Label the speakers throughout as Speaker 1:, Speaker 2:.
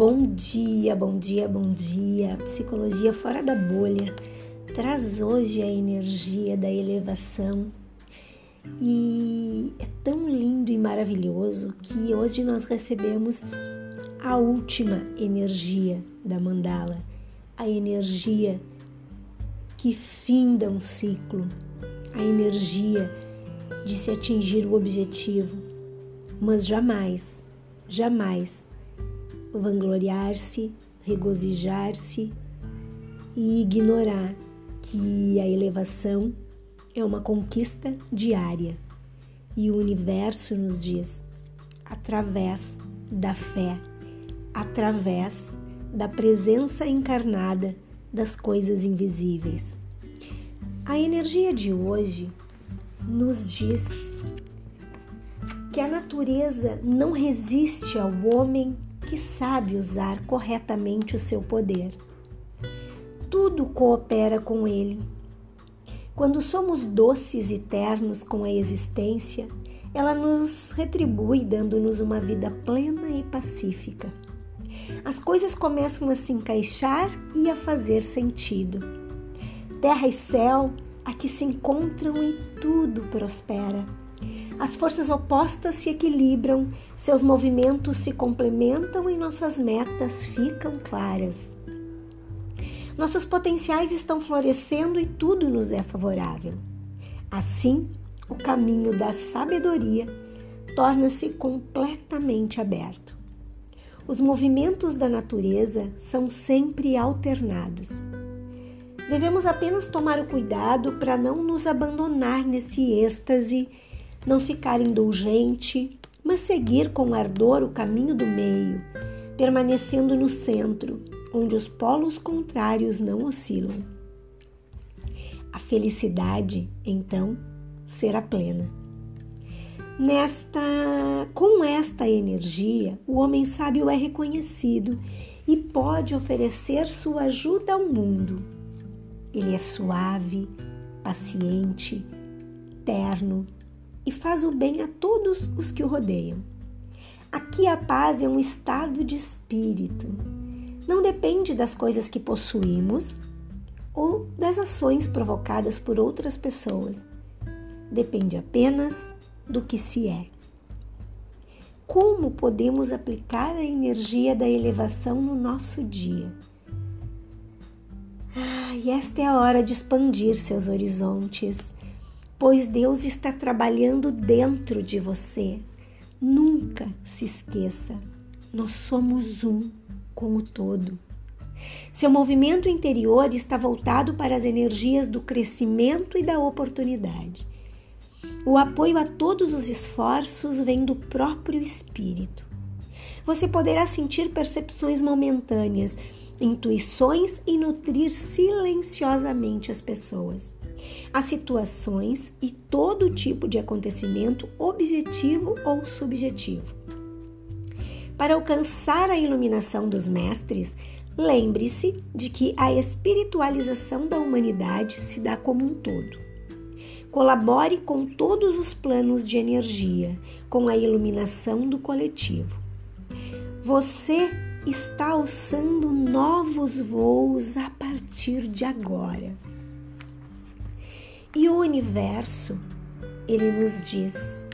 Speaker 1: Bom dia, bom dia, bom dia. Psicologia fora da bolha. Traz hoje a energia da elevação. E é tão lindo e maravilhoso que hoje nós recebemos a última energia da mandala, a energia que finda um ciclo, a energia de se atingir o objetivo, mas jamais, jamais vangloriar-se, regozijar-se e ignorar que a elevação é uma conquista diária e o universo nos diz através da fé, através da presença encarnada das coisas invisíveis. A energia de hoje nos diz que a natureza não resiste ao homem que sabe usar corretamente o seu poder. Tudo coopera com ele. Quando somos doces e ternos com a existência, ela nos retribui dando-nos uma vida plena e pacífica. As coisas começam a se encaixar e a fazer sentido. Terra e céu aqui se encontram e tudo prospera. As forças opostas se equilibram, seus movimentos se complementam e nossas metas ficam claras. Nossos potenciais estão florescendo e tudo nos é favorável. Assim, o caminho da sabedoria torna-se completamente aberto. Os movimentos da natureza são sempre alternados. Devemos apenas tomar o cuidado para não nos abandonar nesse êxtase não ficar indulgente, mas seguir com ardor o caminho do meio, permanecendo no centro, onde os polos contrários não oscilam. A felicidade, então, será plena. Nesta, com esta energia, o homem sábio é reconhecido e pode oferecer sua ajuda ao mundo. Ele é suave, paciente, terno, e faz o bem a todos os que o rodeiam. Aqui a paz é um estado de espírito. Não depende das coisas que possuímos ou das ações provocadas por outras pessoas. Depende apenas do que se é. Como podemos aplicar a energia da elevação no nosso dia? Ah, e esta é a hora de expandir seus horizontes pois Deus está trabalhando dentro de você. Nunca se esqueça, nós somos um com o todo. Seu movimento interior está voltado para as energias do crescimento e da oportunidade. O apoio a todos os esforços vem do próprio espírito. Você poderá sentir percepções momentâneas, intuições e nutrir silenciosamente as pessoas as situações e todo tipo de acontecimento objetivo ou subjetivo. Para alcançar a iluminação dos mestres, lembre-se de que a espiritualização da humanidade se dá como um todo. Colabore com todos os planos de energia, com a iluminação do coletivo. Você está alçando novos voos a partir de agora. E o universo, ele nos diz: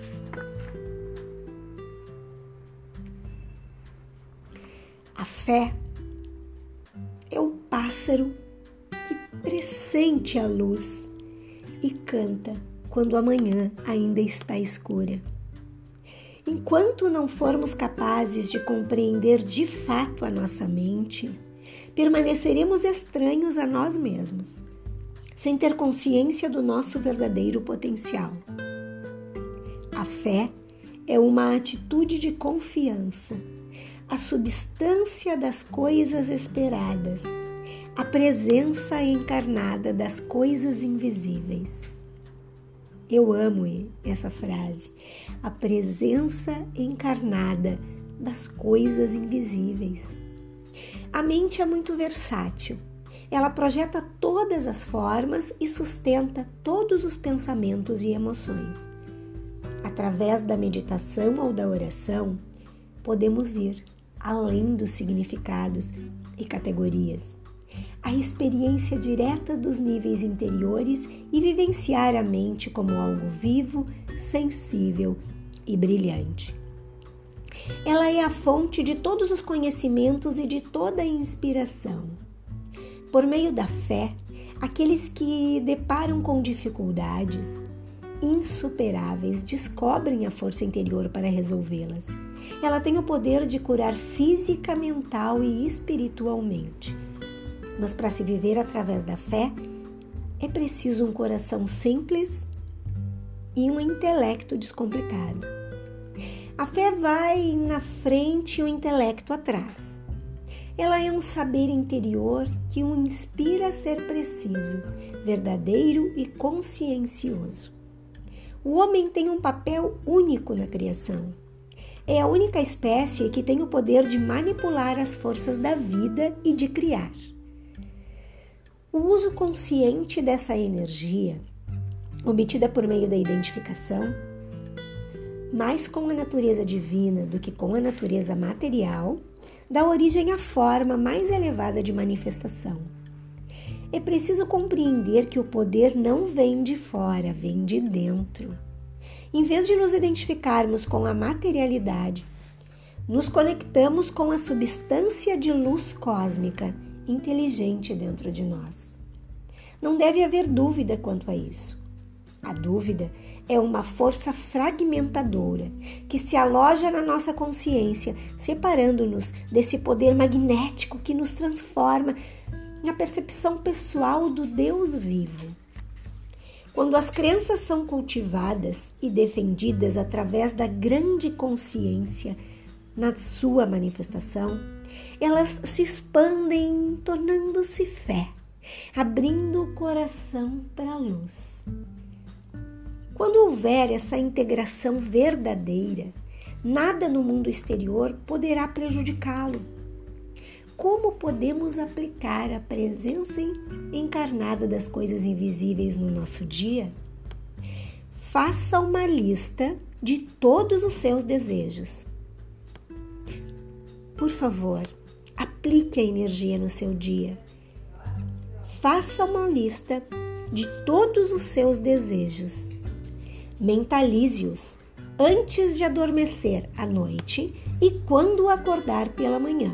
Speaker 1: a fé é o pássaro que pressente a luz e canta quando a manhã ainda está escura. Enquanto não formos capazes de compreender de fato a nossa mente, permaneceremos estranhos a nós mesmos sem ter consciência do nosso verdadeiro potencial. A fé é uma atitude de confiança, a substância das coisas esperadas, a presença encarnada das coisas invisíveis. Eu amo essa frase, a presença encarnada das coisas invisíveis. A mente é muito versátil ela projeta todas as formas e sustenta todos os pensamentos e emoções. Através da meditação ou da oração, podemos ir além dos significados e categorias. A experiência direta dos níveis interiores e vivenciar a mente como algo vivo, sensível e brilhante. Ela é a fonte de todos os conhecimentos e de toda a inspiração. Por meio da fé, aqueles que deparam com dificuldades insuperáveis descobrem a força interior para resolvê-las. Ela tem o poder de curar física, mental e espiritualmente. Mas para se viver através da fé, é preciso um coração simples e um intelecto descomplicado. A fé vai na frente e o intelecto atrás. Ela é um saber interior que o inspira a ser preciso, verdadeiro e consciencioso. O homem tem um papel único na criação. É a única espécie que tem o poder de manipular as forças da vida e de criar. O uso consciente dessa energia, obtida por meio da identificação, mais com a natureza divina do que com a natureza material, dá origem à forma mais elevada de manifestação. É preciso compreender que o poder não vem de fora, vem de dentro. Em vez de nos identificarmos com a materialidade, nos conectamos com a substância de luz cósmica inteligente dentro de nós. Não deve haver dúvida quanto a isso. A dúvida é uma força fragmentadora que se aloja na nossa consciência, separando-nos desse poder magnético que nos transforma na percepção pessoal do Deus vivo. Quando as crenças são cultivadas e defendidas através da grande consciência na sua manifestação, elas se expandem, tornando-se fé, abrindo o coração para a luz. Quando houver essa integração verdadeira, nada no mundo exterior poderá prejudicá-lo. Como podemos aplicar a presença encarnada das coisas invisíveis no nosso dia? Faça uma lista de todos os seus desejos. Por favor, aplique a energia no seu dia. Faça uma lista de todos os seus desejos Mentalize-os antes de adormecer à noite e quando acordar pela manhã.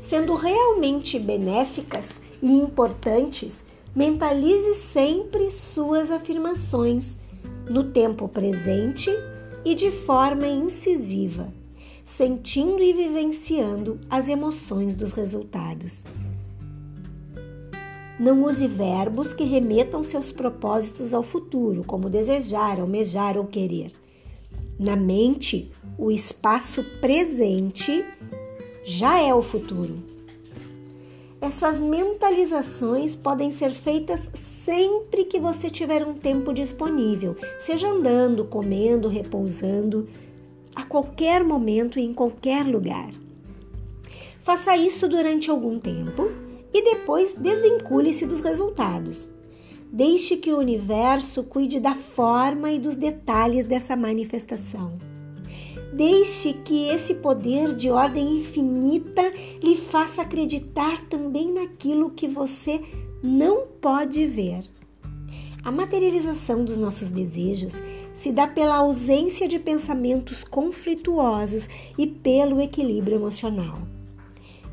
Speaker 1: Sendo realmente benéficas e importantes, mentalize sempre suas afirmações no tempo presente e de forma incisiva, sentindo e vivenciando as emoções dos resultados. Não use verbos que remetam seus propósitos ao futuro, como desejar, almejar ou querer. Na mente, o espaço presente já é o futuro. Essas mentalizações podem ser feitas sempre que você tiver um tempo disponível, seja andando, comendo, repousando, a qualquer momento e em qualquer lugar. Faça isso durante algum tempo e depois desvincule-se dos resultados. Deixe que o universo cuide da forma e dos detalhes dessa manifestação. Deixe que esse poder de ordem infinita lhe faça acreditar também naquilo que você não pode ver. A materialização dos nossos desejos se dá pela ausência de pensamentos conflituosos e pelo equilíbrio emocional.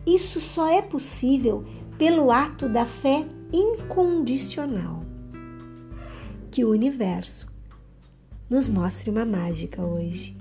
Speaker 1: Isso só é possível pelo ato da fé incondicional. Que o universo nos mostre uma mágica hoje.